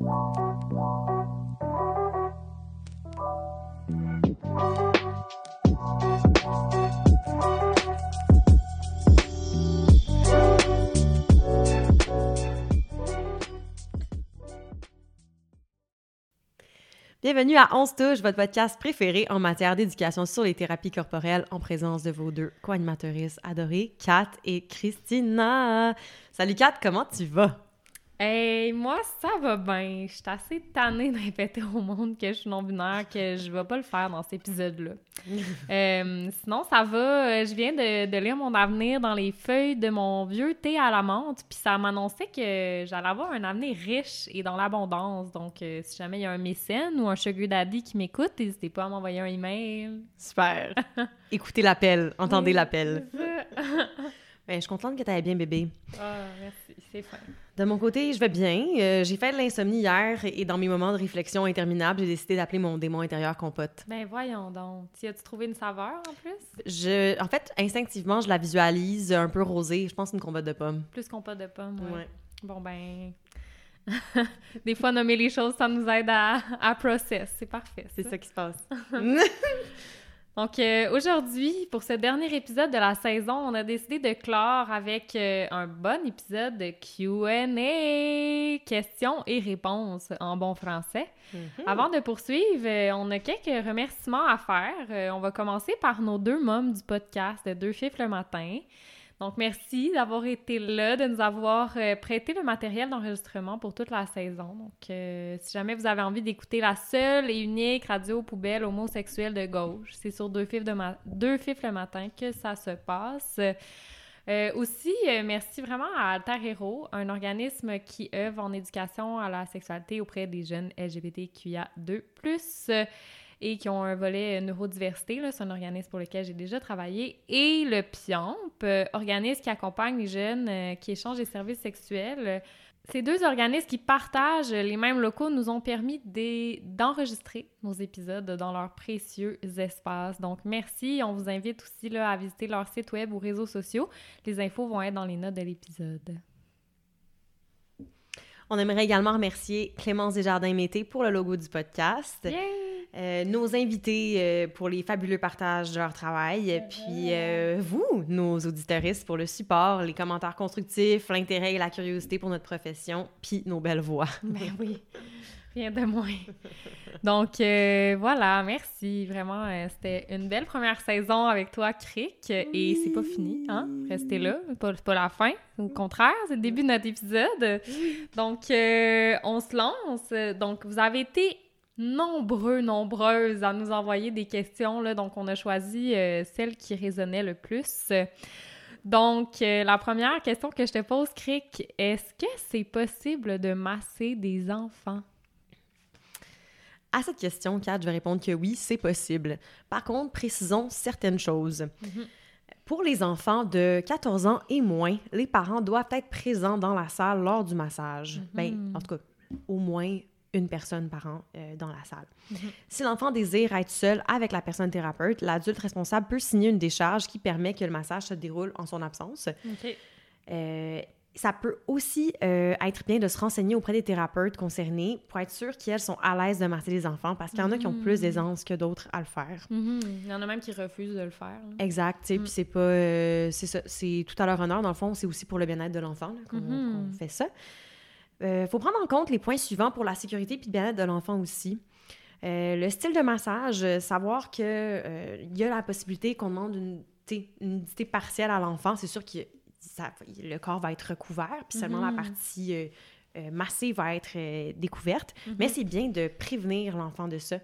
Bienvenue à 11 Touches, votre podcast préféré en matière d'éducation sur les thérapies corporelles en présence de vos deux co-animatrices adorées, Kat et Christina. Salut Kat, comment tu vas? Hey, moi, ça va bien. Je suis assez tannée de répéter au monde que je suis non-binaire, que je vais pas le faire dans cet épisode-là. Euh, sinon, ça va. Je viens de, lire mon avenir dans les feuilles de mon vieux thé à la menthe, puis ça m'annonçait que j'allais avoir un avenir riche et dans l'abondance. Donc, euh, si jamais il y a un mécène ou un sugar daddy qui m'écoute, n'hésitez pas à m'envoyer un email. Super. Écoutez l'appel, entendez l'appel. Ben, je suis contente que tu ailles bien, bébé. Ah, merci, c'est fin. De mon côté, je vais bien. Euh, j'ai fait de l'insomnie hier et dans mes moments de réflexion interminables, j'ai décidé d'appeler mon démon intérieur compote. Ben voyons donc. Tu as-tu trouvé une saveur en plus? Je, en fait, instinctivement, je la visualise un peu rosée. Je pense une compote de pommes. Plus compote de pommes, ouais. Bon ben... Des fois, nommer les choses, ça nous aide à, à process. C'est parfait. C'est ça qui se passe. Donc euh, aujourd'hui, pour ce dernier épisode de la saison, on a décidé de clore avec euh, un bon épisode de Q&A, questions et réponses en bon français. Mm-hmm. Avant de poursuivre, euh, on a quelques remerciements à faire. on va commencer par nos deux mômes du podcast de Deux Fifs le matin. Donc, merci d'avoir été là, de nous avoir euh, prêté le matériel d'enregistrement pour toute la saison. Donc, euh, si jamais vous avez envie d'écouter la seule et unique radio poubelle homosexuelle de gauche, c'est sur deux fifs, de le matin que ça se passe. Euh, aussi, merci vraiment à Alter un organisme qui œuvre en éducation à la sexualité auprès des jeunes LGBTQIA2+ et qui ont un volet euh, neurodiversité. C'est un organisme pour lequel j'ai déjà travaillé. Et le PIAMP, euh, organisme qui accompagne les jeunes euh, qui échangent des services sexuels. Ces deux organismes qui partagent les mêmes locaux nous ont permis d'enregistrer nos épisodes dans leurs précieux espaces. Donc, merci. On vous invite aussi là, à visiter leur site web ou réseaux sociaux. Les infos vont être dans les notes de l'épisode. On aimerait également remercier Clémence Desjardins-Mété pour le logo du podcast. Euh, nos invités euh, pour les fabuleux partages de leur travail, puis euh, vous, nos auditeuristes, pour le support, les commentaires constructifs, l'intérêt et la curiosité pour notre profession, puis nos belles voix. Ben oui, rien de moins. Donc voilà, merci. Vraiment, c'était une belle première saison avec toi, Crick, et c'est pas fini, hein? Restez là, pas, pas la fin. Au contraire, c'est le début de notre épisode. Donc, on se lance. Donc, vous avez été nombreux, nombreuses à nous envoyer des questions. Là, donc, on a choisi euh, celle qui résonnait le plus. Donc, euh, la première question que je te pose, Crick, est-ce que c'est possible de masser des enfants? À cette question, Kat, je vais répondre que oui, c'est possible. Par contre, précisons certaines choses. Mhm. Pour les enfants de 14 ans et moins, les parents doivent être présents dans la salle lors du massage. Ben, mhm. en tout cas, au moins une personne par an euh, dans la salle. Mhm. Si l'enfant désire être seul avec la personne thérapeute, l'adulte responsable peut signer une décharge qui permet que le massage se déroule en son absence. Euh, ça peut aussi euh, être bien de se renseigner auprès des thérapeutes concernés pour être sûr qu'elles sont à l'aise de masser les enfants parce qu'il y en a qui ont plus mhm. d'aisance que d'autres à le faire. Mhm. Il y en a même qui refusent de le faire. Exact, puis c'est pas... c'est tout à leur honneur, dans le fond, c'est aussi pour le bien-être de l'enfant qu'on fait ça. Il euh, faut prendre en compte les points suivants pour la sécurité et le bien-être de l'enfant aussi. Euh, le style de massage, euh, savoir qu'il y a la possibilité qu'on demande une, nudité partielle à l'enfant, c'est sûr que le corps va être recouvert, puis seulement la mhm. partie massée va être découverte. Mhm. Mais c'est bien de prévenir l'enfant de ça.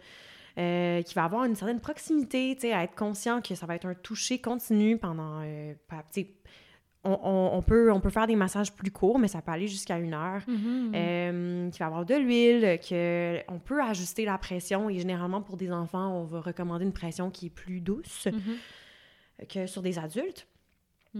qui va avoir une certaine proximité, à être conscient que ça va être un toucher continu pendant on, peut, on peut faire des massages plus courts, mais ça peut aller jusqu'à une heure. Mm-hmm. Euh, qui va avoir de l'huile, qu'on peut ajuster la pression. Et généralement, pour des enfants, on va recommander une pression qui est plus douce mm-hmm. que sur des adultes.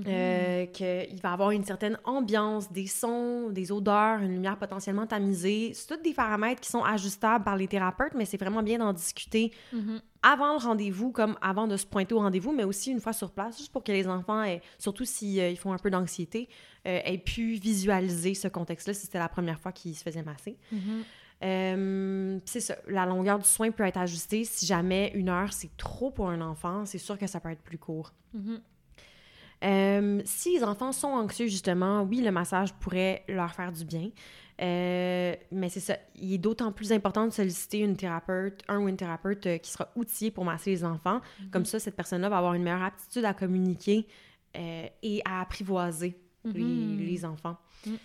Euh, mhm. qu'il va avoir une certaine ambiance, des sons, des odeurs, une lumière potentiellement tamisée. C'est tous des paramètres qui sont ajustables par les thérapeutes, mais c'est vraiment bien d'en discuter mhm. avant le rendez-vous, comme avant de se pointer au rendez-vous, mais aussi une fois sur place, juste pour que les enfants, surtout s'ils euh, font un peu d'anxiété, euh, aient pu visualiser ce contexte-là si c'était la première fois qu'ils se faisaient masser. Mhm. Euh, c'est ça, la longueur du soin peut être ajustée. Si jamais une heure, c'est trop pour un enfant, c'est sûr que ça peut être plus court. Mhm. Euh, si les enfants sont anxieux, justement, oui, le massage pourrait leur faire du bien. Euh, mais c'est ça, il est d'autant plus important de solliciter une thérapeute, un ou une thérapeute euh, qui sera outillé pour masser les enfants. Comme ça, cette personne-là va avoir une meilleure aptitude à communiquer et à apprivoiser les, Mhm. les enfants. Mhm.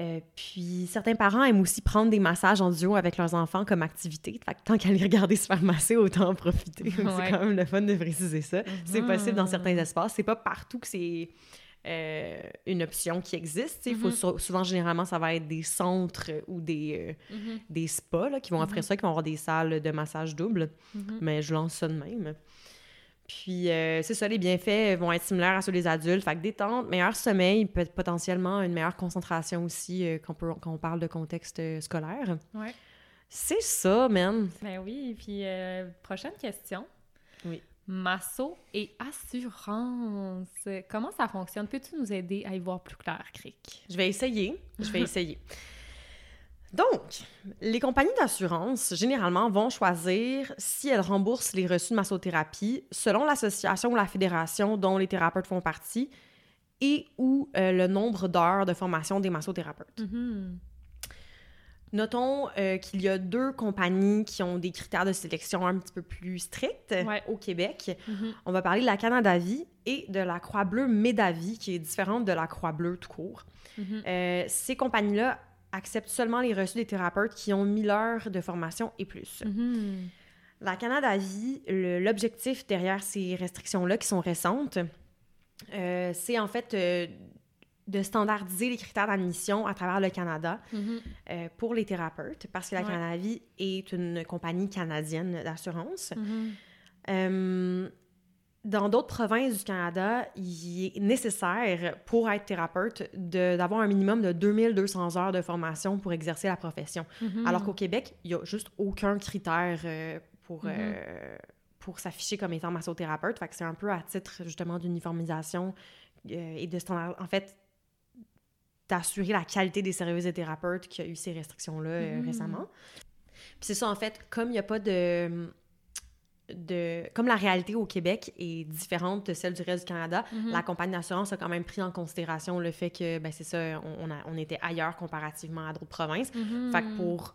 Euh, puis certains parents aiment aussi prendre des massages en duo avec leurs enfants comme activité. Fait que tant qu'à les regarder se faire masser, autant en profiter. C'est quand même le fun de préciser ça. C'est Mhm. possible dans certains espaces. C'est pas partout que c'est euh, une option qui existe. Il faut Mhm. sou- souvent, généralement, ça va être des centres ou des, euh, Mhm. des spas là, qui vont offrir ça, qui vont avoir des salles de massage double. Mais je lance ça de même. Puis, euh, c'est ça, les bienfaits vont être similaires à ceux des adultes. Fait que détente, meilleur sommeil, peut potentiellement une meilleure concentration aussi euh, quand, on parle de contexte euh, scolaire. Ouais. C'est ça, man. Ben oui, puis euh, prochaine question. Oui. Masso et assurance. Comment ça fonctionne? Peux-tu nous aider à y voir plus clair, Cric? Je vais essayer. Je vais essayer. Donc, les compagnies d'assurance, généralement, vont choisir si elles remboursent les reçus de massothérapie selon l'association ou la fédération dont les thérapeutes font partie et ou euh, le nombre d'heures de formation des massothérapeutes. Mhm. Notons euh, qu'il y a deux compagnies qui ont des critères de sélection un petit peu plus stricts Ouais. au Québec. Mhm. On va parler de la Canada Vie et de la Croix-Bleue Médavie, qui est différente de la Croix-Bleue tout court. Mhm. Euh, ces compagnies-là acceptent seulement les reçus des thérapeutes qui ont 1000 heures de formation et plus. Mhm. La Canada Vie, l'objectif derrière ces restrictions-là qui sont récentes, euh, c'est en fait euh, de standardiser les critères d'admission à travers le Canada Mhm. euh, pour les thérapeutes, parce que la Ouais. Canada Vie est une compagnie canadienne d'assurance. Mhm. Dans d'autres provinces du Canada, il est nécessaire pour être thérapeute d'avoir un minimum de 2200 heures de formation pour exercer la profession. Mhm. Alors qu'au Québec, il n'y a juste aucun critère euh, pour, euh, pour s'afficher comme étant massothérapeute. Fait que c'est un peu à titre justement d'uniformisation euh, et de standard. En fait, d'assurer la qualité des services des thérapeutes qui a eu ces restrictions-là euh, Mhm. récemment. Puis c'est ça, en fait, comme il n'y a pas de de, comme la réalité au Québec est différente de celle du reste du Canada, Mhm. la compagnie d'assurance a quand même pris en considération le fait que, ben c'est ça, on, on a- on était ailleurs comparativement à d'autres provinces. Mhm. Fait que pour,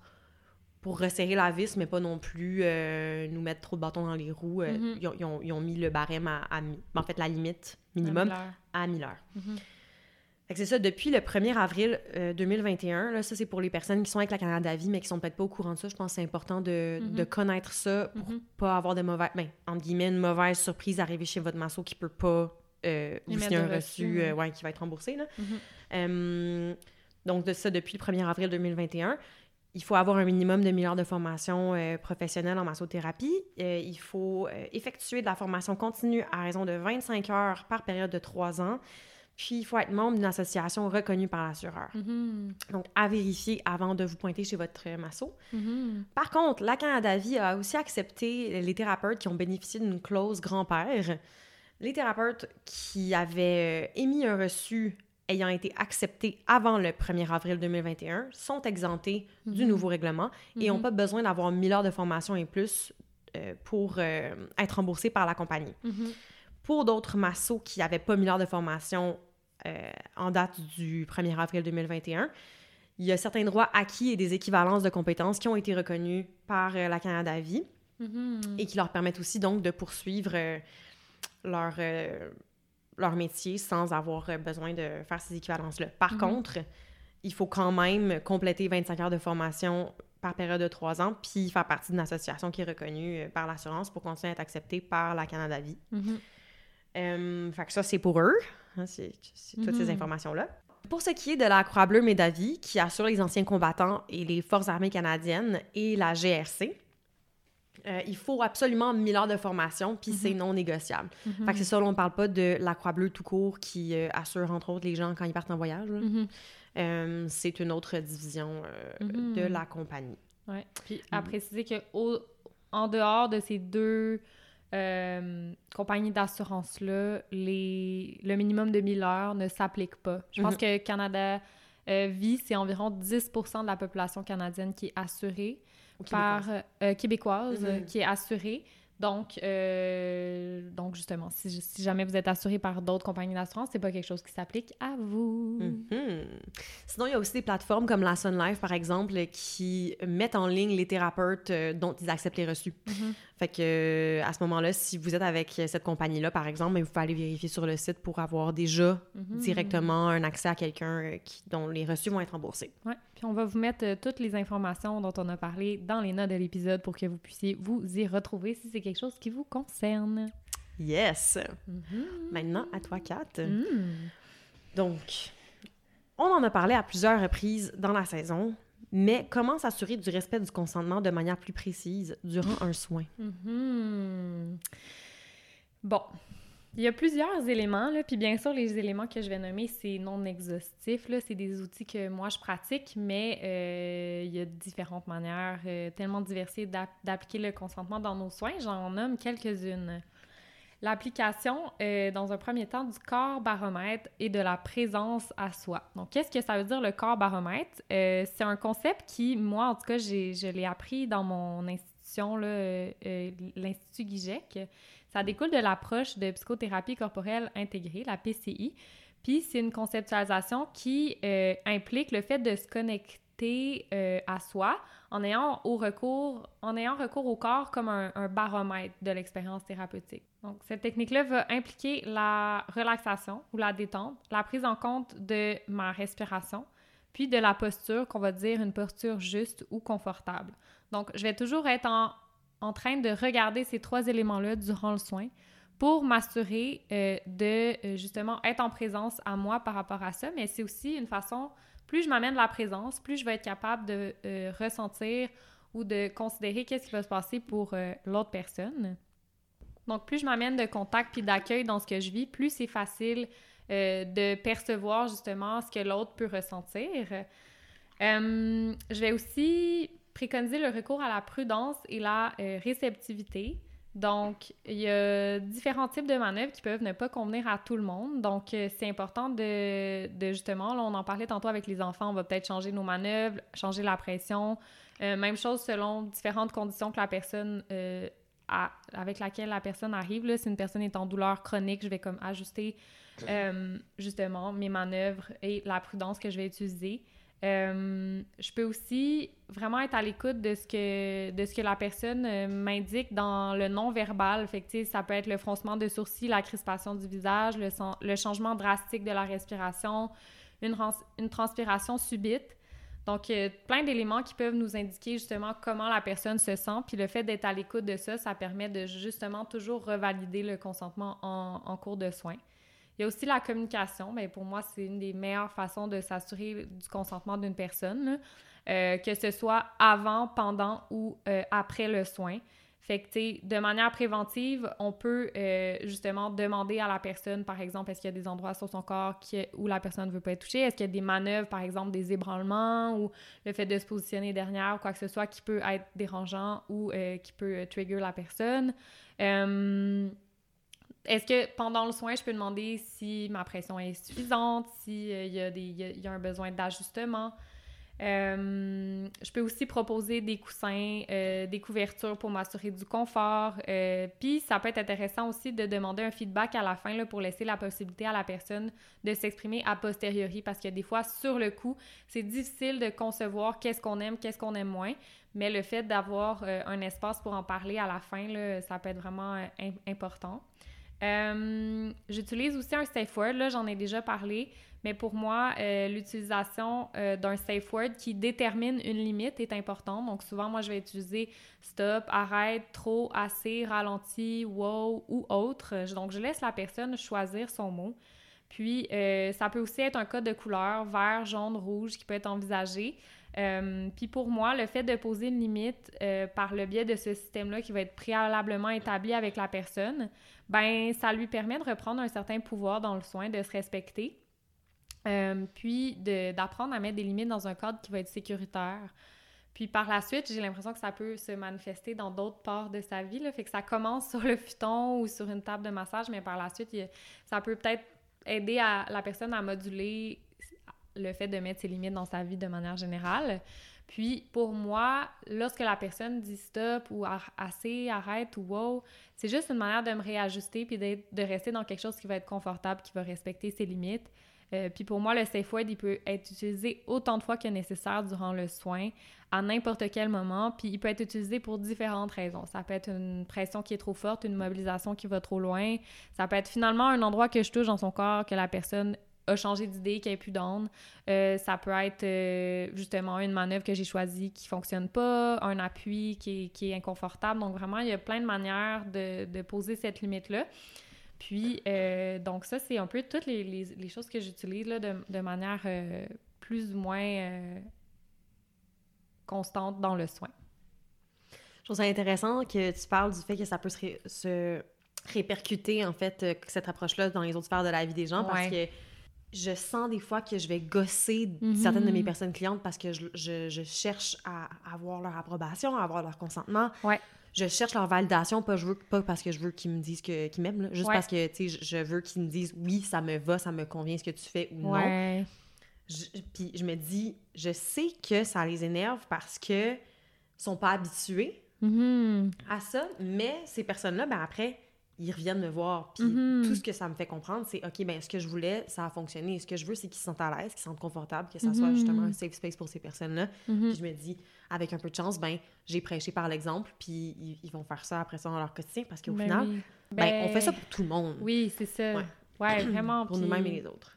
pour resserrer la vis, mais pas non plus euh, nous mettre trop de bâtons dans les roues, euh, Mhm. ils, ont, ils ont- ils ont mis le barème à, à en fait, la limite minimum à 1000 heures. Mhm. Fait que c'est ça, depuis le 1er avril euh, 2021, là, ça c'est pour les personnes qui sont avec la Canada Vie, mais qui sont peut-être pas au courant de ça. Je pense que c'est important de, Mhm. de connaître ça pour Mhm. pas avoir de mauvaises, ben, entre guillemets, une mauvaise surprise arriver chez votre masso qui peut pas euh, vous signer un reçu, reçu, euh, ouais. qui va être remboursé. Là. Mhm. Euh, donc, de ça, depuis le 1er avril 2021, il faut avoir un minimum de 1000 heures de formation euh, professionnelle en massothérapie. Euh, il faut euh, effectuer de la formation continue à raison de 25 heures par période de 3 ans. Puis, il faut être membre d'une association reconnue par l'assureur. Mhm. Donc, à vérifier avant de vous pointer chez votre masso. Mhm. Par contre, la Canada Vie a aussi accepté les thérapeutes qui ont bénéficié d'une clause grand-père. Les thérapeutes qui avaient euh, émis un reçu ayant été acceptés avant le 1er avril 2021 sont exemptés du Mhm. nouveau règlement et n'ont pas besoin d'avoir 1000 heures de formation et plus euh, pour euh, être remboursés par la compagnie. Pour d'autres massos qui n'avaient pas 1000 heures de formation euh, en date du 1er avril 2021, il y a certains droits acquis et des équivalences de compétences qui ont été reconnus par euh, la Canada Vie Mhm. et qui leur permettent aussi donc de poursuivre euh, leur, leur métier sans avoir besoin de faire ces équivalences-là. Par Mhm. contre, il faut quand même compléter 25 heures de formation par période de trois ans, puis faire partie d'une association qui est reconnue par l'assurance pour continuer à être acceptée par la Canada Vie. Fait que ça, c'est pour eux. Hein, c'est toutes ces Mhm. informations-là. Pour ce qui est de la Croix-Bleue Médavie, qui assure les anciens combattants et les Forces armées canadiennes et la GRC, euh, il faut absolument 1000 heures de formation, puis c'est non négociable. Mhm. Fait que c'est ça, là, on parle pas de la Croix-Bleue tout court qui euh, assure, entre autres, les gens quand ils partent en voyage. Euh, c'est une autre division de la compagnie. Ouais. Puis à préciser que au- en dehors de ces deux euh, compagnies d'assurance-là, les... le minimum de 1000 heures ne s'applique pas. Je pense Mhm. que Canada vie, c'est environ 10 de la population canadienne qui est assurée par Québécoise. québécoise, Mhm. qui est assurée. Donc, euh, donc justement, si, si jamais vous êtes assuré par d'autres compagnies d'assurance, c'est pas quelque chose qui s'applique à vous. Mhm. Sinon, il y a aussi des plateformes comme la Sun Life, par exemple, qui mettent en ligne les thérapeutes euh, dont ils acceptent les reçus. Fait que à ce moment-là, si vous êtes avec cette compagnie-là, par exemple, ben, vous pouvez aller vérifier sur le site pour avoir déjà Mhm. directement un accès à quelqu'un euh, dont les reçus vont être remboursés. Ouais. Puis on va vous mettre euh, toutes les informations dont on a parlé dans les notes de l'épisode pour que vous puissiez vous y retrouver si c'est quelque chose qui vous concerne. Yes! Mhm. Maintenant, à toi, Kat. Mm. Donc, on en a parlé à plusieurs reprises dans la saison, mais comment s'assurer du respect du consentement de manière plus précise durant un soin? Mhm. Bon. Il y a plusieurs éléments, puis bien sûr, les éléments que je vais nommer, c'est non exhaustif, c'est des outils que moi je pratique, mais euh, il y a différentes manières euh, tellement diversifiées d'app- d'appliquer le consentement dans nos soins. J'en nomme quelques-unes. L'application, euh, dans un premier temps, du corps baromètre et de la présence à soi. Donc, qu'est-ce que ça veut dire le corps baromètre? Euh, c'est un concept qui, moi, en tout cas, je l'ai appris dans mon institution, euh, l'Institut Guigec. Ça découle de l'approche de psychothérapie corporelle intégrée, la PCI. Puis, c'est une conceptualisation qui implique le fait de se connecter à soi en ayant, au recours, en ayant recours au corps comme un, baromètre de l'expérience thérapeutique. Donc, cette technique-là va impliquer la relaxation ou la détente, la prise en compte de ma respiration, puis de la posture, qu'on va dire une posture juste ou confortable. Donc, je vais toujours être en, en train de regarder ces trois éléments-là durant le soin pour m'assurer euh, de euh, justement être en présence à moi par rapport à ça, mais c'est aussi une façon, plus je m'amène la présence, plus je vais être capable de euh, ressentir ou de considérer qu'est-ce qui va se passer pour euh, l'autre personne. Donc, plus je m'amène de contact puis d'accueil dans ce que je vis, plus c'est facile euh, de percevoir justement ce que l'autre peut ressentir. Je vais aussi préconiser le recours à la prudence et la réceptivité. Donc, il y a différents types de manœuvres qui peuvent ne pas convenir à tout le monde. Donc, euh, c'est important de, justement, là, on en parlait tantôt avec les enfants, on va peut-être changer nos manœuvres, changer la pression. Euh, même chose selon différentes conditions que la personne euh, a, avec laquelle la personne arrive. Là, si une personne est en douleur chronique, je vais comme ajuster justement mes manœuvres et la prudence que je vais utiliser. Euh, je peux aussi vraiment être à l'écoute de ce que de ce que la personne euh, m'indique dans le non-verbal. Fait ça peut être le froncement de sourcils, la crispation du visage, le, changement drastique de la respiration, une, rans- une transpiration subite. Donc, euh, plein d'éléments qui peuvent nous indiquer justement comment la personne se sent. Puis le fait d'être à l'écoute de ça, ça permet de justement toujours revalider le consentement en, en cours de soins. Il y a aussi la communication. Bien, pour moi, c'est une des meilleures façons de s'assurer du consentement d'une personne. Euh, que ce soit avant, pendant ou euh, après le soin. Fait que, de manière préventive, on peut euh, justement demander à la personne, par exemple, est-ce qu'il y a des endroits sur son corps où la personne ne veut pas être touchée? Est-ce qu'il y a des manœuvres, par exemple, des ébranlements ou le fait de se positionner derrière ou quoi que ce soit qui peut être dérangeant ou qui peut trigger la personne? Est-ce que pendant le soin, je peux demander si ma pression est suffisante, s'il y, il y a- il y a un besoin d'ajustement? Euh, je peux aussi proposer des coussins, euh, des couvertures pour m'assurer du confort. Euh, Puis, ça peut être intéressant aussi de demander un feedback à la fin là, pour laisser la possibilité à la personne de s'exprimer a posteriori parce que des fois, sur le coup, c'est difficile de concevoir qu'est-ce qu'on aime, qu'est-ce qu'on aime moins. Mais le fait d'avoir euh, un espace pour en parler à la fin, là, ça peut être vraiment euh, im- important. Euh, J'utilise aussi un safe word, là, j'en ai déjà parlé, mais pour moi, euh, l'utilisation euh, d'un safe word qui détermine une limite est importante. Donc, souvent, moi, je vais utiliser stop, arrête, trop, assez, ralenti, wow ou autre. Donc, je laisse la personne choisir son mot. Puis, ça peut aussi être un code de couleur, vert, jaune, rouge, qui peut être envisagé. Euh, puis pour moi, le fait de poser une limite euh, par le biais de ce système-là qui va être préalablement établi avec la personne, ben ça lui permet de reprendre un certain pouvoir dans le soin, de se respecter, euh, puis d'apprendre à mettre des limites dans un cadre qui va être sécuritaire. Puis par la suite, j'ai l'impression que ça peut se manifester dans d'autres parts de sa vie. Là, fait que ça commence sur le futon ou sur une table de massage, mais par la suite, ça peut peut-être aider à, la personne à moduler le fait de mettre ses limites dans sa vie de manière générale. Puis pour moi, lorsque la personne dit stop ou assez, arrête ou wow, c'est juste une manière de me réajuster puis de rester dans quelque chose qui va être confortable, qui va respecter ses limites. Euh, puis pour moi, le safe word, il peut être utilisé autant de fois que nécessaire durant le soin, à n'importe quel moment, puis il peut être utilisé pour différentes raisons. Ça peut être une pression qui est trop forte, une mobilisation qui va trop loin. Ça peut être finalement un endroit que je touche dans son corps, que la personne a changé d'idée, qu'elle n'est plus d'onde. Euh, ça peut être euh, justement une manœuvre que j'ai choisie qui fonctionne pas, un appui qui est, inconfortable. Donc vraiment, il y a plein de manières de, de poser cette limite-là. Puis, euh, donc ça, c'est un peu toutes les, les, choses que j'utilise de, de, manière plus ou moins constante dans le soin. Je trouve ça intéressant que tu parles du fait que ça peut se, répercuter, en fait, cette approche-là dans les autres sphères de la vie des gens, parce que je sens des fois que je vais gosser certaines de mes mhm. personnes clientes parce que je, cherche à avoir leur approbation, à avoir leur consentement. Ouais. Je cherche leur validation, pas, je veux, pas parce que je veux qu'ils me disent qu'ils m'aiment, juste parce que je veux qu'ils me disent oui, ça me va, ça me convient ce que tu fais ou non. puis je me dis, je sais que ça les énerve parce que sont pas habitués mhm. à ça, mais ces personnes-là, ben après, ils reviennent me voir. Puis mm-hmm. tout ce que ça me fait comprendre, c'est OK, ben ce que je voulais, ça a fonctionné. ce que je veux, c'est qu'ils se sentent à l'aise, qu'ils se sentent confortables, que ça soit justement un mm-hmm. safe space pour ces personnes-là. Mm-hmm. Puis je me dis, avec un peu de chance, ben j'ai prêché par l'exemple, puis ils, vont faire ça après ça dans leur quotidien parce qu'au ben final, ben, on fait ça pour tout le monde. Oui, c'est ça. Ouais, vraiment. pour nous-mêmes et les autres.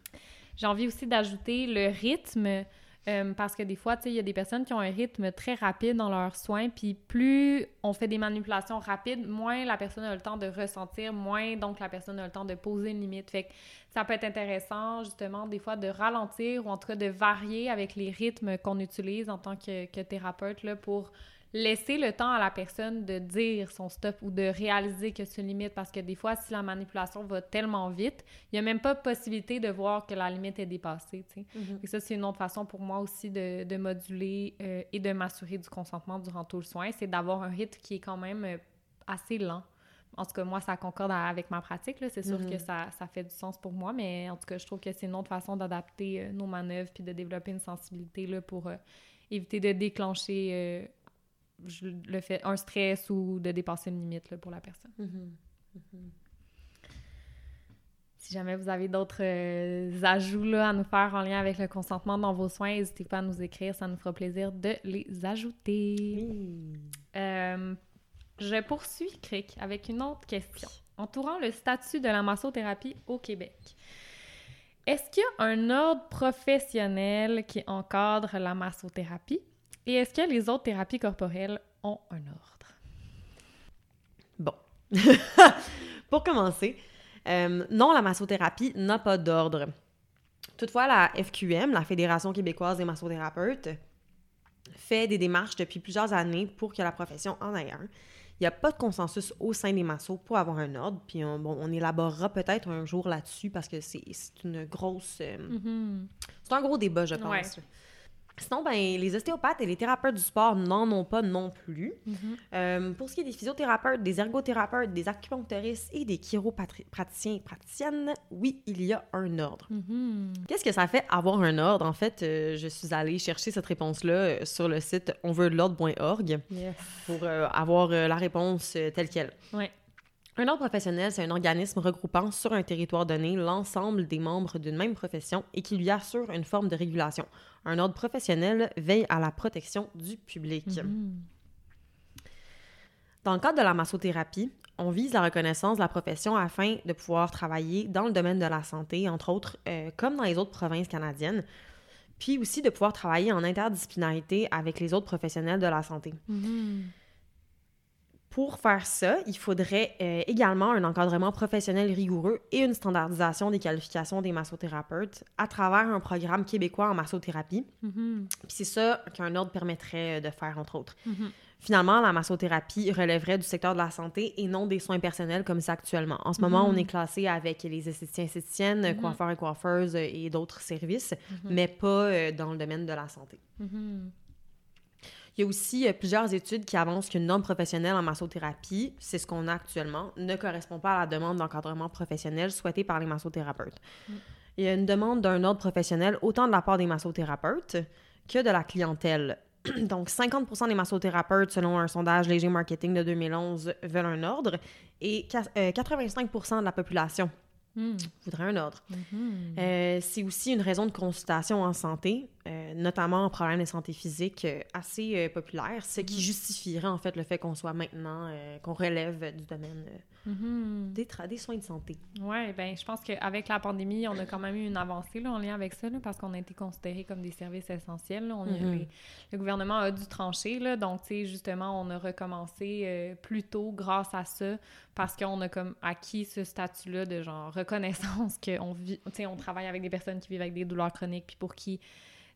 J'ai envie aussi d'ajouter le rythme euh, parce que des fois, tu sais, il y a des personnes qui ont un rythme très rapide dans leurs soins, puis plus on fait des manipulations rapides, moins la personne a le temps de ressentir, moins donc la personne a le temps de poser une limite. Fait que ça peut être intéressant, justement, des fois de ralentir ou en tout cas de varier avec les rythmes qu'on utilise en tant que, que thérapeute là, pour laisser le temps à la personne de dire son stop ou de réaliser que c'est une limite parce que des fois, si la manipulation va tellement vite, il n'y a même pas possibilité de voir que la limite est dépassée. tu mm-hmm. Et ça, c'est une autre façon pour moi aussi de, de moduler euh, et de m'assurer du consentement durant tout le soin, c'est d'avoir un rythme qui est quand même euh, assez lent. En tout cas, moi, ça concorde avec ma pratique. C'est sûr que mm-hmm. ça, ça, fait du sens pour moi, mais en tout cas, je trouve que c'est une autre façon d'adapter euh, nos manœuvres puis de développer une sensibilité là, pour éviter de déclencher je le fais un stress ou de dépasser une limite pour la personne. Mm-hmm. Mm-hmm. Si jamais vous avez d'autres euh, ajouts là, à nous faire en lien avec le consentement dans vos soins, n'hésitez pas à nous écrire, ça nous fera plaisir de les ajouter. Euh, je poursuis, Cric, avec une autre question. Entourant le statut de la massothérapie au Québec, est-ce qu'il y a un ordre professionnel qui encadre la massothérapie? Et est-ce que les autres thérapies corporelles ont un ordre? Bon. Pour commencer, euh, non, la massothérapie n'a pas d'ordre. Toutefois, la FQM, la Fédération québécoise des massothérapeutes, fait des démarches depuis plusieurs années pour que la profession en ait un. Il n'y a pas de consensus au sein des massos pour avoir un ordre, puis on, bon, on élaborera peut-être un jour là-dessus parce que c'est une grosse... Euh, mm-hmm. C'est un gros débat, je pense. Sinon, ben, les ostéopathes et les thérapeutes du sport n'en ont pas non plus. Mm-hmm. Euh, pour ce qui est des physiothérapeutes, des ergothérapeutes, des acupuncturistes et des chiropraticiens et praticiennes, oui, il y a un ordre. Mm-hmm. Qu'est-ce que ça fait avoir un ordre? En fait, euh, je suis allée chercher cette réponse-là euh, sur le site onveulordre.org pour avoir la réponse telle qu'elle. Ouais. Un ordre professionnel, c'est un organisme regroupant sur un territoire donné l'ensemble des membres d'une même profession et qui lui assure une forme de régulation. Un ordre professionnel veille à la protection du public. Mm-hmm. Dans le cadre de la massothérapie, on vise la reconnaissance de la profession afin de pouvoir travailler dans le domaine de la santé, entre autres, euh, comme dans les autres provinces canadiennes, puis aussi de pouvoir travailler en interdisciplinarité avec les autres professionnels de la santé. Mm-hmm. Pour faire ça, il faudrait euh, également un encadrement professionnel rigoureux et une standardisation des qualifications des massothérapeutes à travers un programme québécois en massothérapie. Mm-hmm. Puis c'est ça qu'un ordre permettrait euh, de faire, entre autres. Mm-hmm. Finalement, la massothérapie relèverait du secteur de la santé et non des soins personnels comme c'est actuellement. En ce moment, on Mm-hmm. est classé avec les esthéticiens, esthéticiennes, coiffeurs et coiffeuses euh, et d'autres services, mais pas dans le domaine de la santé. Il y a aussi euh, plusieurs études qui avancent qu'une norme professionnelle en massothérapie, c'est ce qu'on a actuellement, ne correspond pas à la demande d'encadrement professionnel souhaitée par les massothérapeutes. Mm. il y a une demande d'un ordre professionnel autant de la part des massothérapeutes que de la clientèle. Donc, 50% des massothérapeutes, selon un sondage Léger Marketing de 2011, veulent un ordre et 85% de la population Hmm. voudrait un ordre. Mhm. Euh, c'est aussi une raison de consultation en santé, euh, notamment en problème de santé physique euh, assez euh, populaire, ce qui Mhm. justifierait en fait le fait qu'on soit maintenant, qu'on relève du domaine Mhm. des, soins de santé. Ouais, ben je pense qu'avec la pandémie, on a quand même eu une avancée là, en lien avec ça, là, parce qu'on a été considérés comme des services essentiels. là. On Mhm. les- le gouvernement a dû trancher, là, donc tu sais, justement, on a recommencé plus tôt grâce à ça, parce qu'on a comme acquis ce statut-là de genre reconnaissance qu'on vit, on travaille avec des personnes qui vivent avec des douleurs chroniques, puis pour qui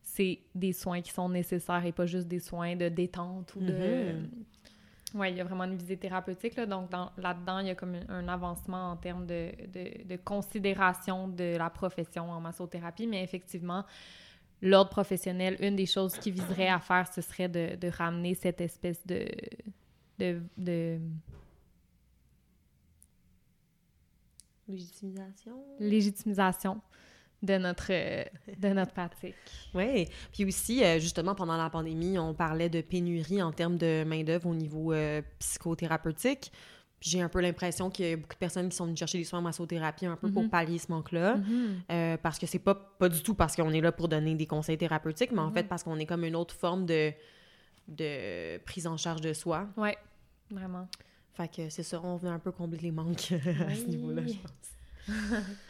c'est des soins qui sont nécessaires et pas juste des soins de détente ou de... Mhm. Oui, il y a vraiment une visée thérapeutique. Là, donc, dans- là-dedans, il y a comme un, un avancement en termes de, de- de considération de la profession en massothérapie. Mais effectivement, l'ordre professionnel, une des choses qui viserait à faire, ce serait de, de ramener cette espèce de... de, de Légitimisation. légitimisation de notre, euh, de notre pratique. Oui. Puis aussi, euh, justement, pendant la pandémie, on parlait de pénurie en termes de main-d'œuvre au niveau euh, psychothérapeutique. J'ai un peu l'impression qu'il y a beaucoup de personnes qui sont venues chercher des soins en massothérapie un peu pour Mhm. pallier ce manque-là. Mhm. Euh, parce que c'est pas, pas du tout parce qu'on est là pour donner des conseils thérapeutiques, mais en Mhm. fait parce qu'on est comme une autre forme de, de prise en charge de soi. Ouais, vraiment. Fait que c'est ça, on venait un peu combler les manques à ce Oui. niveau-là, je pense.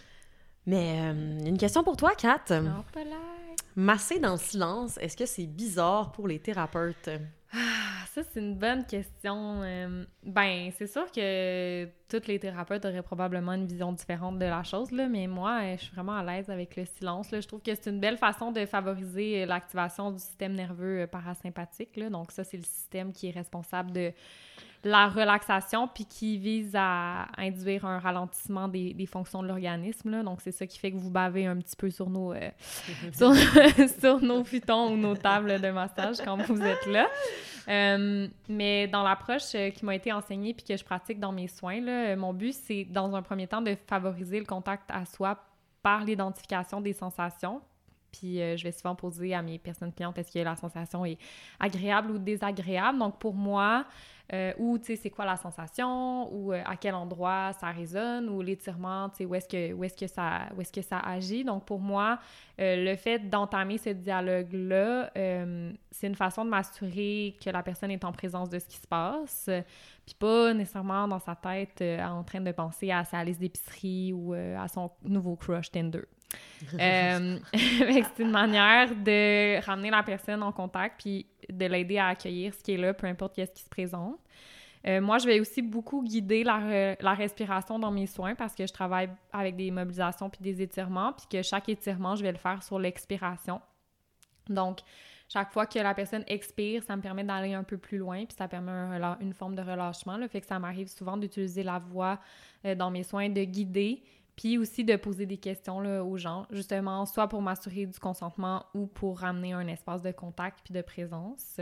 mais euh, une question pour toi, Kat. Non, pas là. Masser dans le silence, est-ce que c'est bizarre pour les thérapeutes? Ah, ça, c'est une bonne question. Euh, ben, c'est sûr que tous les thérapeutes auraient probablement une vision différente de la chose, là, mais moi, euh, je suis vraiment à l'aise avec le silence. Là. Je trouve que c'est une belle façon de favoriser l'activation du système nerveux parasympathique. Là. Donc, ça, c'est le système qui est responsable de la relaxation puis qui vise à induire un ralentissement des, des fonctions de l'organisme. Donc, c'est ça qui fait que vous bavez un petit peu sur nos, euh, sur, sur nos futons ou nos tables de massage quand vous êtes là. Euh, mais dans l'approche euh, qui m'a été enseignée puis que je pratique dans mes soins, là, mon but, c'est dans un premier temps de favoriser le contact à soi par l'identification des sensations. Puis euh, je vais souvent poser à mes personnes clientes est-ce que la sensation est agréable ou désagréable? Donc pour moi, euh, ou tu sais, c'est quoi la sensation, ou euh, à quel endroit ça résonne, ou l'étirement, tu sais, où est-ce que, où est-ce que, ça, où est-ce que ça agit? Donc pour moi, euh, le fait d'entamer ce dialogue-là, c'est une façon de m'assurer que la personne est en présence de ce qui se passe, puis pas nécessairement dans sa tête en train de penser à sa liste d'épicerie ou à son nouveau crush Tinder. C'est une manière de ramener la personne en contact puis de l'aider à accueillir ce qui est là, peu importe qu'est-ce qui se présente. Euh, moi, je vais aussi beaucoup guider la, re- la respiration dans mes soins parce que je travaille avec des mobilisations puis des étirements, puis que chaque étirement, je vais le faire sur l'expiration. Donc, chaque fois que la personne expire, ça me permet d'aller un peu plus loin, puis ça permet une forme de relâchement. Là, fait que ça m'arrive souvent d'utiliser la voix euh, dans mes soins, de guider, puis aussi de poser des questions là, aux gens, justement, soit pour m'assurer du consentement ou pour ramener un espace de contact puis de présence.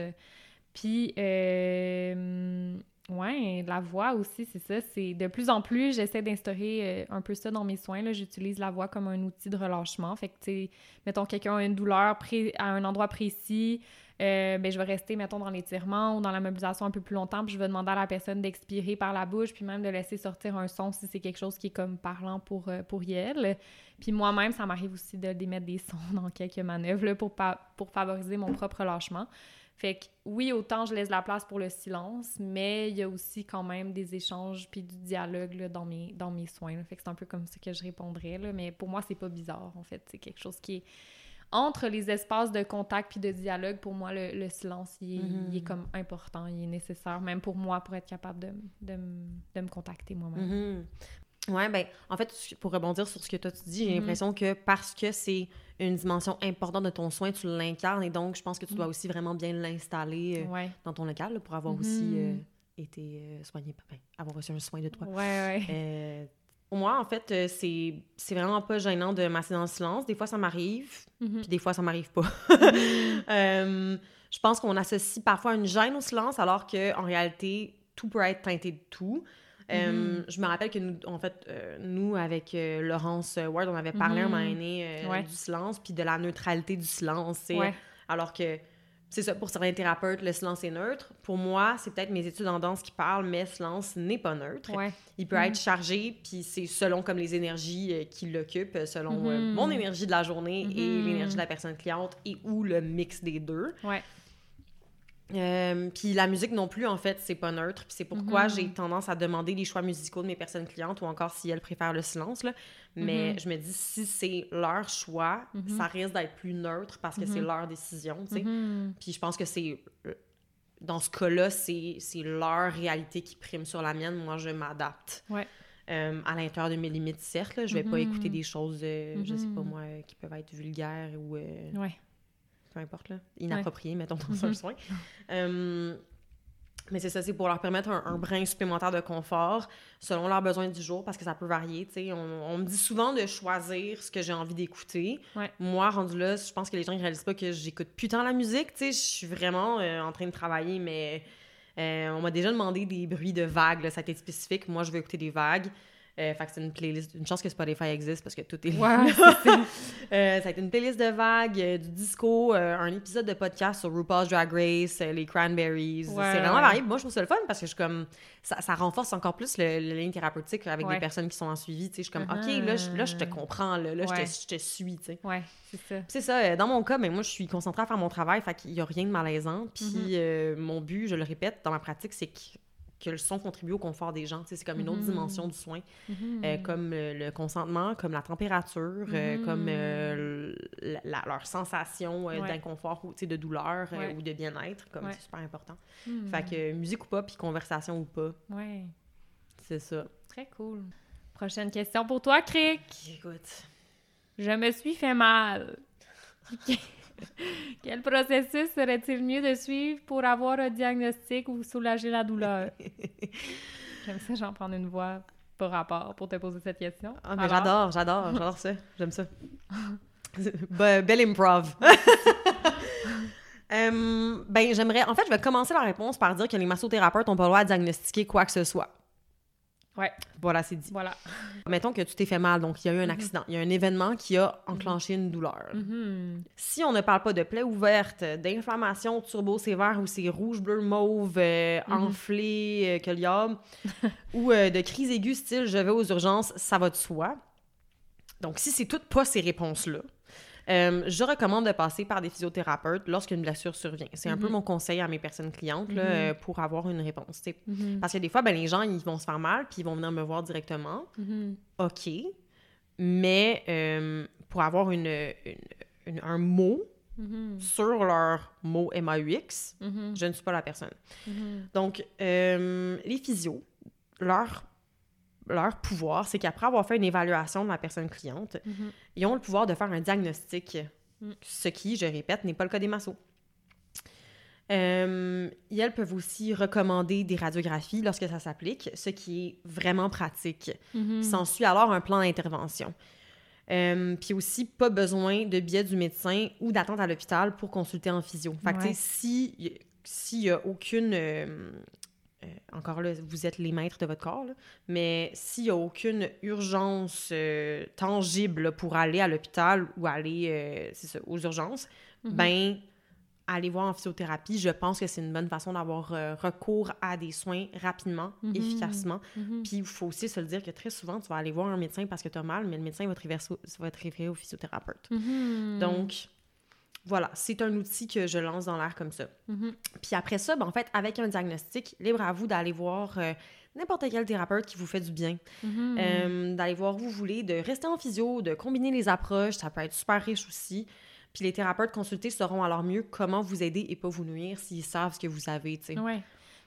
Puis, euh, ouais, la voix aussi, c'est ça. C'est de plus en plus, j'essaie d'instaurer euh, un peu ça dans mes soins. J'utilise la voix comme un outil de relâchement. Fait que, tu mettons, quelqu'un a une douleur à un endroit précis, euh, ben, je vais rester, mettons, dans l'étirement ou dans la mobilisation un peu plus longtemps, puis je vais demander à la personne d'expirer par la bouche, puis même de laisser sortir un son si c'est quelque chose qui est comme parlant pour, euh, pour elle. Puis moi-même, ça m'arrive aussi de d'émettre des sons dans quelques manœuvres là, pour, pour favoriser mon propre relâchement. Fait que oui, autant je laisse la place pour le silence, mais il y a aussi quand même des échanges puis du dialogue là, dans, mes, dans mes soins. Fait que c'est un peu comme ça que je répondrais. Là. Mais pour moi, c'est pas bizarre, en fait. C'est quelque chose qui est entre les espaces de contact puis de dialogue. Pour moi, le, le silence, il est, Mhm. il est comme important, il est nécessaire, même pour moi, pour être capable de, de, me contacter moi-même. Mhm. Ouais, ben, en fait, pour rebondir sur ce que toi tu dis, j'ai Mhm. l'impression que parce que c'est une dimension importante de ton soin, tu l'incarnes et donc je pense que tu dois Mhm. aussi vraiment bien l'installer euh, Ouais. dans ton local là, pour avoir aussi euh, été euh, soigné, ben, avoir reçu un soin de toi. Ouais, ouais. Pour moi, en fait, euh, c'est c'est vraiment pas gênant de masser dans le silence. Des fois, ça m'arrive, Mhm. puis des fois, ça m'arrive pas. Euh, je pense qu'on associe parfois une gêne au silence, alors que en réalité, tout peut être teinté de tout. Euh, je me rappelle que nous, en fait, euh, nous, avec euh, Laurence Ward, on avait parlé un Mhm. moment donné euh, Ouais. du silence, puis de la neutralité du silence. Ouais. Alors que, c'est ça, pour certains thérapeutes, le silence est neutre. Pour moi, c'est peut-être mes études en danse qui parlent, mais le silence n'est pas neutre. Ouais. Il peut être chargé, puis c'est selon comme les énergies euh, qui l'occupent, selon euh, Mhm. mon énergie de la journée et Mhm. l'énergie de la personne cliente, et ou le mix des deux. Ouais. Euh, puis la musique non plus, en fait, c'est pas neutre. Puis c'est pourquoi Mhm. j'ai tendance à demander les choix musicaux de mes personnes clientes ou encore si elles préfèrent le silence. Là. Mais Mhm. je me dis, si c'est leur choix, Mhm. ça risque d'être plus neutre parce que c'est leur décision. tu sais. Puis je pense que c'est. euh, Dans ce cas-là, c'est leur réalité qui prime sur la mienne. Moi, je m'adapte. Ouais. Euh, à l'intérieur de mes limites, certes. là. Je vais pas écouter des choses, euh, je sais pas moi, qui peuvent être vulgaires ou. Ouais. Peu importe, là, inapproprié, mettons, dans Mhm. un soin. Euh, mais c'est ça, c'est pour leur permettre un, un brin supplémentaire de confort selon leurs besoins du jour, parce que ça peut varier. On, on me dit souvent de choisir ce que j'ai envie d'écouter. Ouais. Moi, rendu là, je pense que les gens ne réalisent pas que j'écoute plus tant la musique. Je suis vraiment euh, en train de travailler, mais euh, on m'a déjà demandé des bruits de vagues, là, ça a été spécifique. Moi, je veux écouter des vagues. Euh, fait que c'est une playlist. Une chance que Spotify existe parce que tout est c'est ça. euh, ça a été une playlist de vagues, euh, du disco, euh, un épisode de podcast sur RuPaul's Drag Race, les Cranberries. Ouais, c'est vraiment ouais. varié. Moi, je trouve ça le fun parce que je comme. Ça, ça renforce encore plus le, le lien thérapeutique avec Ouais. des personnes qui sont en suivi. Tu sais, je suis comme, Uh-huh. OK, là, je, là, je te comprends, là, là, je, te, je te suis, tu sais. Ouais, c'est ça. C'est ça, dans mon cas, mais moi, je suis concentrée à faire mon travail, fait qu'il n'y a rien de malaisant. Puis Mhm. euh, mon but, je le répète, dans ma pratique, c'est que, que le son contribue au confort des gens. C'est comme une autre Mhm. dimension du soin. Mhm. Euh, comme euh, le consentement, comme la température, euh, Mhm. comme la- la- leur sensation Ouais. d'inconfort ou de douleur Ouais. ou de bien-être, comme Ouais. c'est super important. Fait que musique ou pas, puis conversation ou pas, Ouais, c'est ça. très cool. Prochaine question pour toi, Crick. Écoute, Je me suis fait mal. Quel processus serait-il mieux de suivre pour avoir un diagnostic ou soulager la douleur? J'aime ça, j'en prends une voix par rapport pour te poser cette question. ah, mais j'adore, j'adore, j'adore ça, j'aime ça. Be- belle improv. Euh, ben, j'aimerais. En fait, je vais commencer la réponse par dire que les massothérapeutes n'ont pas le droit de diagnostiquer quoi que ce soit. Ouais. Voilà, c'est dit. Voilà. Mettons que tu t'es fait mal, donc il y a eu un Mhm. accident, il y a un événement qui a enclenché une douleur. Mhm. Si on ne parle pas de plaie ouverte, d'inflammation turbo sévère où c'est rouge, bleu, mauve, euh, Mhm. enflé, euh, que liable, ou euh, de crise aiguë style je vais aux urgences, ça va de soi. Donc, si c'est toutes pas ces réponses-là, euh, je recommande de passer par des physiothérapeutes lorsqu'une blessure survient. C'est un peu Mhm. mon conseil à mes personnes clientes là, Mhm. euh, pour avoir une réponse. Mhm. Parce que des fois, ben, les gens, ils vont se faire mal, puis ils vont venir me voir directement. OK, mais euh, pour avoir une, une- une- un mot sur leur mot MAUX, Mhm. je ne suis pas la personne. Donc, euh, les physios, leur, leur pouvoir, c'est qu'après avoir fait une évaluation de la personne cliente, Mhm. ils ont le pouvoir de faire un diagnostic, Mm. ce qui, je répète, n'est pas le cas des massos. Euh, et elles peuvent aussi recommander des radiographies lorsque ça s'applique, ce qui est vraiment pratique. Mhm. S'ensuit alors un plan d'intervention. Euh, puis aussi, pas besoin de biais du médecin ou d'attente à l'hôpital pour consulter en physio. Fait que, Ouais. si- s'il y a aucune... euh, encore là, vous êtes les maîtres de votre corps, là, mais s'il y a aucune urgence euh, tangible là, pour aller à l'hôpital ou aller euh, ça, aux urgences, Mhm. ben aller voir en physiothérapie, je pense que c'est une bonne façon d'avoir euh, recours à des soins rapidement, Mhm. efficacement. Mhm. Puis il faut aussi se le dire que très souvent, tu vas aller voir un médecin parce que tu as mal, mais le médecin va te référer, au- va te référer au physiothérapeute. Mhm. Donc, voilà, c'est un outil que je lance dans l'air comme ça. Mhm. Puis après ça, ben, en fait, avec un diagnostic, libre à vous d'aller voir euh, n'importe quel thérapeute qui vous fait du bien. Mhm. Euh, d'aller voir où vous voulez, de rester en physio, de combiner les approches, ça peut être super riche aussi. Puis les thérapeutes consultés sauront alors mieux comment vous aider et pas vous nuire s'ils savent ce que vous avez, tu sais.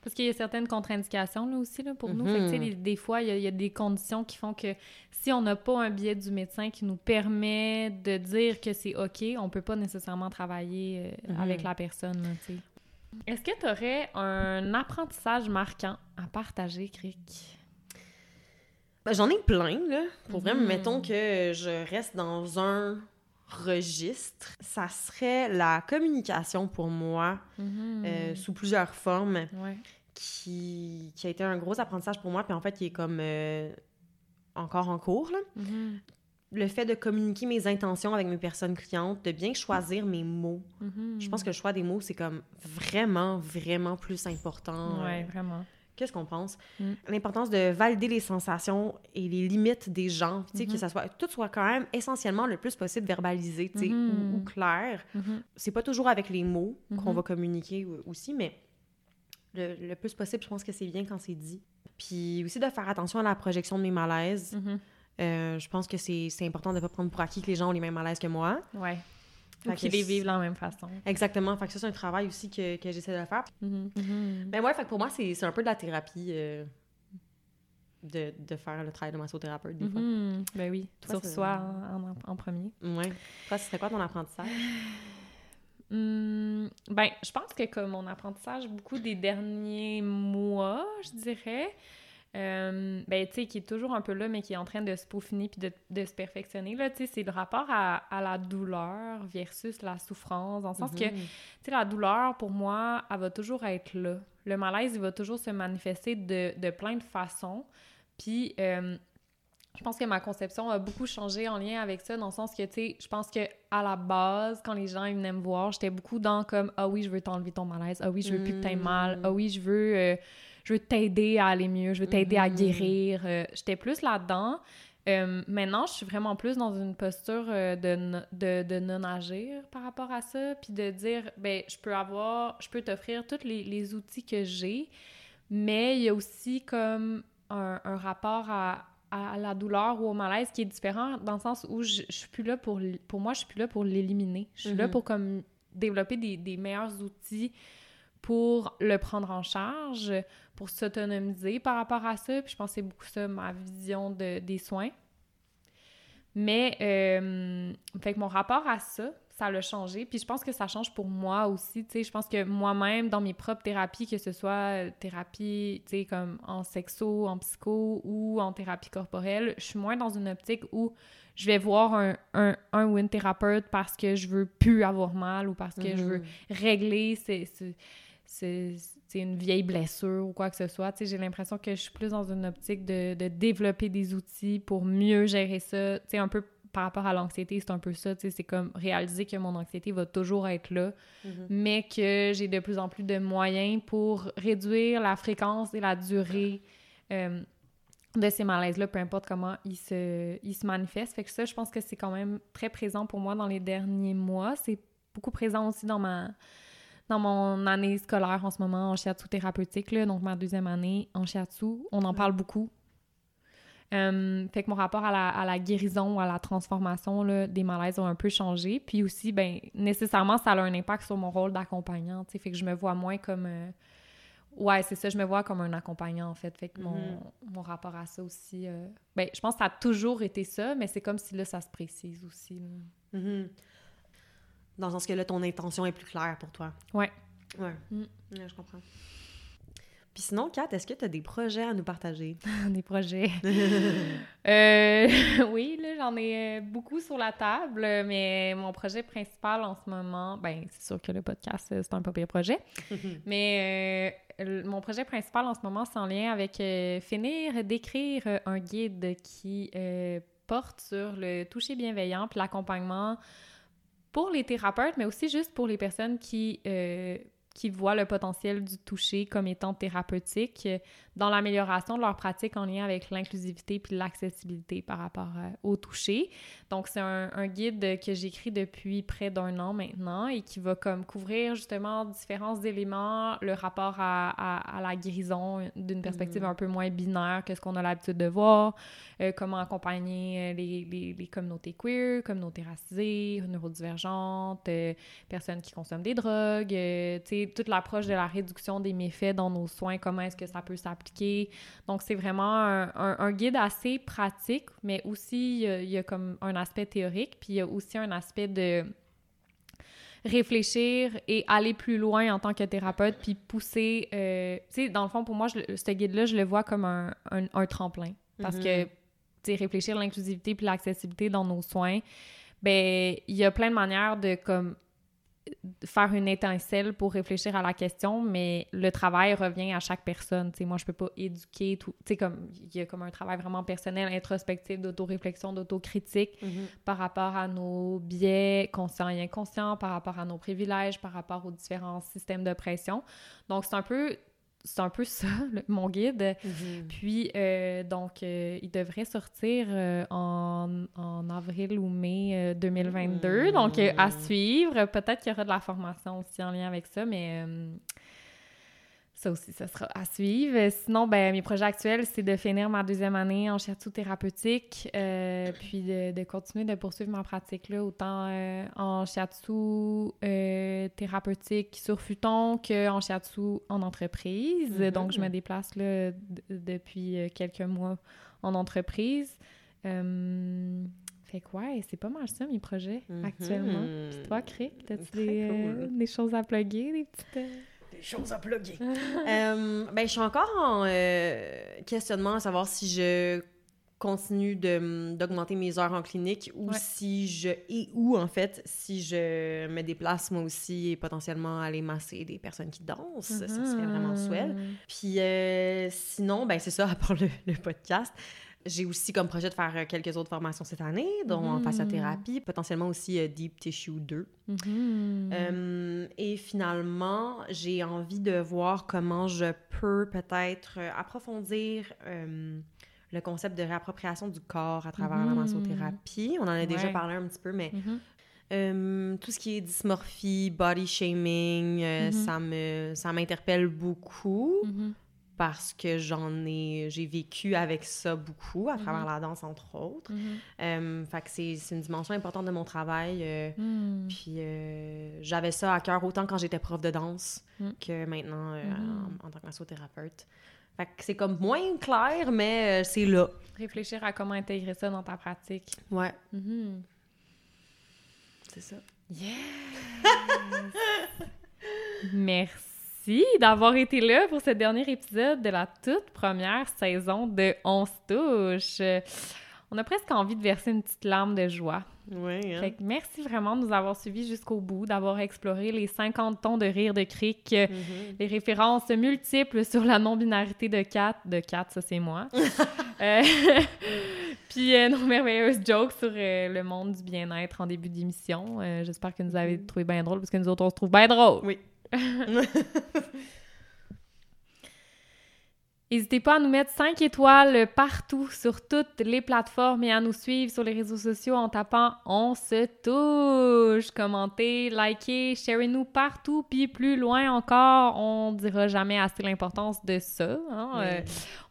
Parce qu'il y a certaines contre-indications là aussi là, pour nous. Fait que, tu sais, Mhm. des, des fois, il y, a, il y a des conditions qui font que si on n'a pas un biais du médecin qui nous permet de dire que c'est OK, on peut pas nécessairement travailler euh, Mhm. avec la personne. là, tu sais. Est-ce que tu aurais un apprentissage marquant à partager, Crick? Ben, J'en ai plein, là. Pour vrai, mais Mhm. mettons que je reste dans un registre. Ça serait la communication pour moi, euh, sous plusieurs formes, Ouais. Qui, qui a été un gros apprentissage pour moi, puis en fait, qui est comme euh, encore en cours. Là. Mhm. Le fait de communiquer mes intentions avec mes personnes clientes, de bien choisir mes mots. Mhm. Je pense que le choix des mots, c'est comme vraiment, vraiment plus important. Euh, vraiment. Qu'est-ce qu'on pense? Mm. L'importance de valider les sensations et les limites des gens, tu sais, que Mhm. ça soit, tout soit quand même essentiellement le plus possible verbalisé, tu sais, ou, ou clair. C'est pas toujours avec les mots qu'on va communiquer aussi, mais le, le plus possible, je pense que c'est bien quand c'est dit. Puis aussi de faire attention à la projection de mes malaises. Mhm. Euh, je pense que c'est important de ne pas prendre pour acquis que les gens ont les mêmes malaises que moi. Ouais. Fait Ou qu'ils les vivent de la même façon. Exactement. Fait que ça, c'est un travail aussi que, que j'essaie de faire. Mhm. Mhm. Mais ouais, fait que pour moi, c'est un peu de la thérapie euh, de, de faire le travail de massothérapeute des fois. Ben oui, Toi, sur soi en, en- en premier. Ouais. Toi, c'était quoi ton apprentissage? Hum, ben, je pense que comme mon apprentissage, beaucoup des derniers mois, je dirais, euh, ben, tu sais, qui est toujours un peu là, mais qui est en train de se peaufiner puis de, de se perfectionner, là, tu sais, c'est le rapport à, à la douleur versus la souffrance, dans le sens que, Mhm. tu sais, la douleur, pour moi, elle va toujours être là. Le malaise, il va toujours se manifester de, de plein de façons. Puis, euh, je pense que ma conception a beaucoup changé en lien avec ça, dans le sens que, tu sais, je pense que à la base, quand les gens ils venaient me voir, j'étais beaucoup dans comme Ah oui, je veux t'enlever ton malaise. Ah oui, je veux plus que t'aies mal. Ah oui, je veux, euh, je veux t'aider à aller mieux. Je veux t'aider à Mhm. guérir. Euh, j'étais plus là-dedans. Euh, maintenant, je suis vraiment plus dans une posture de, de, de non-agir par rapport à ça, puis de dire, ben, je peux avoir, je peux t'offrir tous les, les outils que j'ai, mais il y a aussi comme un, un rapport à, à la douleur ou au malaise qui est différent dans le sens où je, je suis plus là pour, pour moi, je suis plus là pour l'éliminer. Je suis là Mhm. pour comme développer des, des meilleurs outils pour le prendre en charge, pour s'autonomiser par rapport à ça. Puis je pense que c'est beaucoup ça ma vision de, des soins. Mais, euh, fait que mon rapport à ça, ça l'a changé. Puis je pense que ça change pour moi aussi. Tu sais, je pense que moi-même, dans mes propres thérapies, que ce soit euh, thérapie, tu sais, comme en sexo, en psycho ou en thérapie corporelle, je suis moins dans une optique où je vais voir un, un, un ou une thérapeute parce que je veux plus avoir mal ou parce que je veux Mhm. régler c'est c'est c'est une vieille blessure ou quoi que ce soit. Tu sais, j'ai l'impression que je suis plus dans une optique de, de développer des outils pour mieux gérer ça. Tu sais, un peu par rapport à l'anxiété, c'est un peu ça. C'est comme réaliser que mon anxiété va toujours être là, Mhm. mais que j'ai de plus en plus de moyens pour réduire la fréquence et la durée euh, de ces malaises-là, peu importe comment ils se, ils se manifestent. Fait que ça, je pense que c'est quand même très présent pour moi dans les derniers mois. C'est beaucoup présent aussi dans ma dans mon année scolaire en ce moment en shiatsu thérapeutique, là, donc ma deuxième année en shiatsu. On en parle beaucoup. Euh, fait que mon rapport à la, à la guérison, à la transformation là, des malaises a un peu changé. Puis aussi, ben nécessairement, ça a un impact sur mon rôle d'accompagnant. Fait que je me vois moins comme... euh, Ouais, c'est ça, je me vois comme un accompagnant, en fait. Fait que mon, Mhm. mon rapport à ça aussi... euh, Ben, je pense que ça a toujours été ça, mais c'est comme si là, ça se précise aussi. Mhm. Dans le sens que là, ton intention est plus claire pour toi. Ouais. Ouais. Mm. Ouais, je comprends. Puis sinon, Kat, est-ce que tu as des projets à nous partager? Des projets. Euh, oui, là, j'en ai euh, beaucoup sur la table, mais mon projet principal en ce moment, ben, c'est sûr que le podcast, euh, c'est un pas pire projet. Mais euh, mon projet principal en ce moment, c'est en lien avec euh, finir d'écrire un guide qui porte sur le toucher bienveillant puis l'accompagnement pour les thérapeutes, mais aussi juste pour les personnes qui, qui voient le potentiel du toucher comme étant thérapeutique euh, dans l'amélioration de leur pratique en lien avec l'inclusivité puis l'accessibilité par rapport euh, au toucher. Donc, c'est un, un guide que j'écris depuis près d'un an maintenant et qui va comme couvrir justement différents éléments, le rapport à, à- à la guérison d'une perspective Mhm. un peu moins binaire que ce qu'on a l'habitude de voir, euh, comment accompagner euh, les, les- les communautés queer, communautés racisées, neurodivergentes, euh, personnes qui consomment des drogues, euh, tu sais, toute l'approche de la réduction des méfaits dans nos soins, comment est-ce que ça peut s'appliquer. Donc, c'est vraiment un, un- un guide assez pratique, mais aussi, il y a- il y, a comme un aspect théorique, puis il y a aussi un aspect de réfléchir et aller plus loin en tant que thérapeute, puis pousser... euh, tu sais, dans le fond, pour moi, je ce guide-là, je le vois comme un, un- tremplin. Parce que, tu sais, réfléchir l'inclusivité puis l'accessibilité dans nos soins, ben il y a plein de manières de, comme, faire une étincelle pour réfléchir à la question, mais le travail revient à chaque personne. sais, moi, je peux pas éduquer tout. Tu sais, comme il y a comme un travail vraiment personnel, introspectif, d'autoréflexion, d'autocritique Mhm. par rapport à nos biais conscients et inconscients, par rapport à nos privilèges, par rapport aux différents systèmes de pression. Donc, c'est un peu c'est un peu ça, le- mon guide. Mhm. Puis, euh, donc, euh, il devrait sortir euh, en, en avril ou mai euh, 2022. Donc, à Mm. suivre. Peut-être qu'il y aura de la formation aussi en lien avec ça, mais ça aussi, ça sera à suivre. Sinon, ben, mes projets actuels, c'est de finir ma deuxième année en shiatsu thérapeutique, euh, puis de, de continuer de poursuivre ma pratique, là, autant euh, en shiatsu euh, thérapeutique sur futon qu'en shiatsu en entreprise. Mhm. Donc, je me déplace là, depuis euh, quelques mois en entreprise. Euh, fait que ouais, c'est pas mal ça, mes projets, Mhm. actuellement. Puis toi, Crick, t'as-tu des, euh, cool. des choses à plugger, des petites... euh, Des choses à plugger. Euh, ben, je suis encore en euh, questionnement à savoir si je continue de- d'augmenter mes heures en clinique ou Ouais. si je et où en fait si je me déplace moi aussi et potentiellement aller masser des personnes qui dansent ça serait vraiment swell Mhm. puis euh, sinon ben c'est ça à part le, le podcast j'ai aussi comme projet de faire euh, quelques autres formations cette année dont en Mhm. fasciathérapie potentiellement aussi euh, Deep Tissue 2 Mhm. euh, et finalement, j'ai envie de voir comment je peux peut-être approfondir euh, le concept de réappropriation du corps à travers la Mhm. massothérapie. On en a déjà parlé un petit peu, mais Mhm. euh, tout ce qui est dysmorphie, body shaming, euh, Mhm. ça me ça m'interpelle beaucoup. Parce que j'en ai j'ai vécu avec ça beaucoup à travers la danse entre autres. Mhm. Euh, fait que c'est une dimension importante de mon travail. euh, Mhm. puis euh, j'avais ça à cœur autant quand j'étais prof de danse Mm. que maintenant Mhm. en, en tant que massothérapeute. Fait que c'est comme moins clair, mais c'est là. Réfléchir à comment intégrer ça dans ta pratique. Ouais, Mhm. c'est ça. Merci d'avoir été là pour ce dernier épisode de la toute première saison de On se touche. On a presque envie de verser une petite larme de joie. Ouais, hein? Fait que merci vraiment de nous avoir suivis jusqu'au bout, d'avoir exploré les 50 tons de rire de cric, euh, Mhm. les références multiples sur la non-binarité de Kat. De Kat, ça c'est moi. Euh, Puis euh, nos merveilleuses jokes sur euh, le monde du bien-être en début d'émission. Euh, J'espère que vous avez trouvé bien drôle, parce que nous autres, on se trouve bien drôle. Oui. N'hésitez pas à nous mettre 5 étoiles partout sur toutes les plateformes et à nous suivre sur les réseaux sociaux en tapant On se touche. Commentez, likez, sharez-nous partout. Puis plus loin encore, on dira jamais assez l'importance de ça. hein. Euh,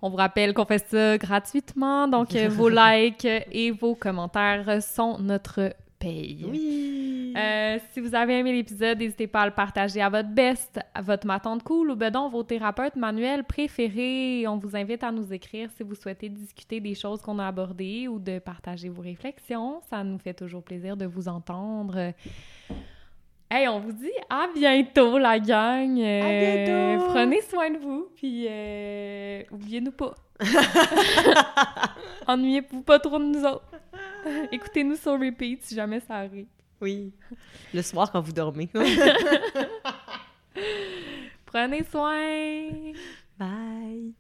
on vous rappelle qu'on fait ça gratuitement. Donc euh, vos likes et vos commentaires sont notre paye. Oui. Euh, si vous avez aimé l'épisode, n'hésitez pas à le partager à votre best, à votre ma tante cool ou donc vos thérapeutes manuels préférés. On vous invite à nous écrire si vous souhaitez discuter des choses qu'on a abordées ou de partager vos réflexions. Ça nous fait toujours plaisir de vous entendre. Hey, on vous dit à bientôt, la gang! Euh, bientôt! Prenez soin de vous, puis euh, oubliez-nous pas. Ennuyez-vous pas trop de nous autres. Écoutez-nous sur repeat si jamais ça arrive. Oui. Le soir quand vous dormez. Prenez soin! Bye.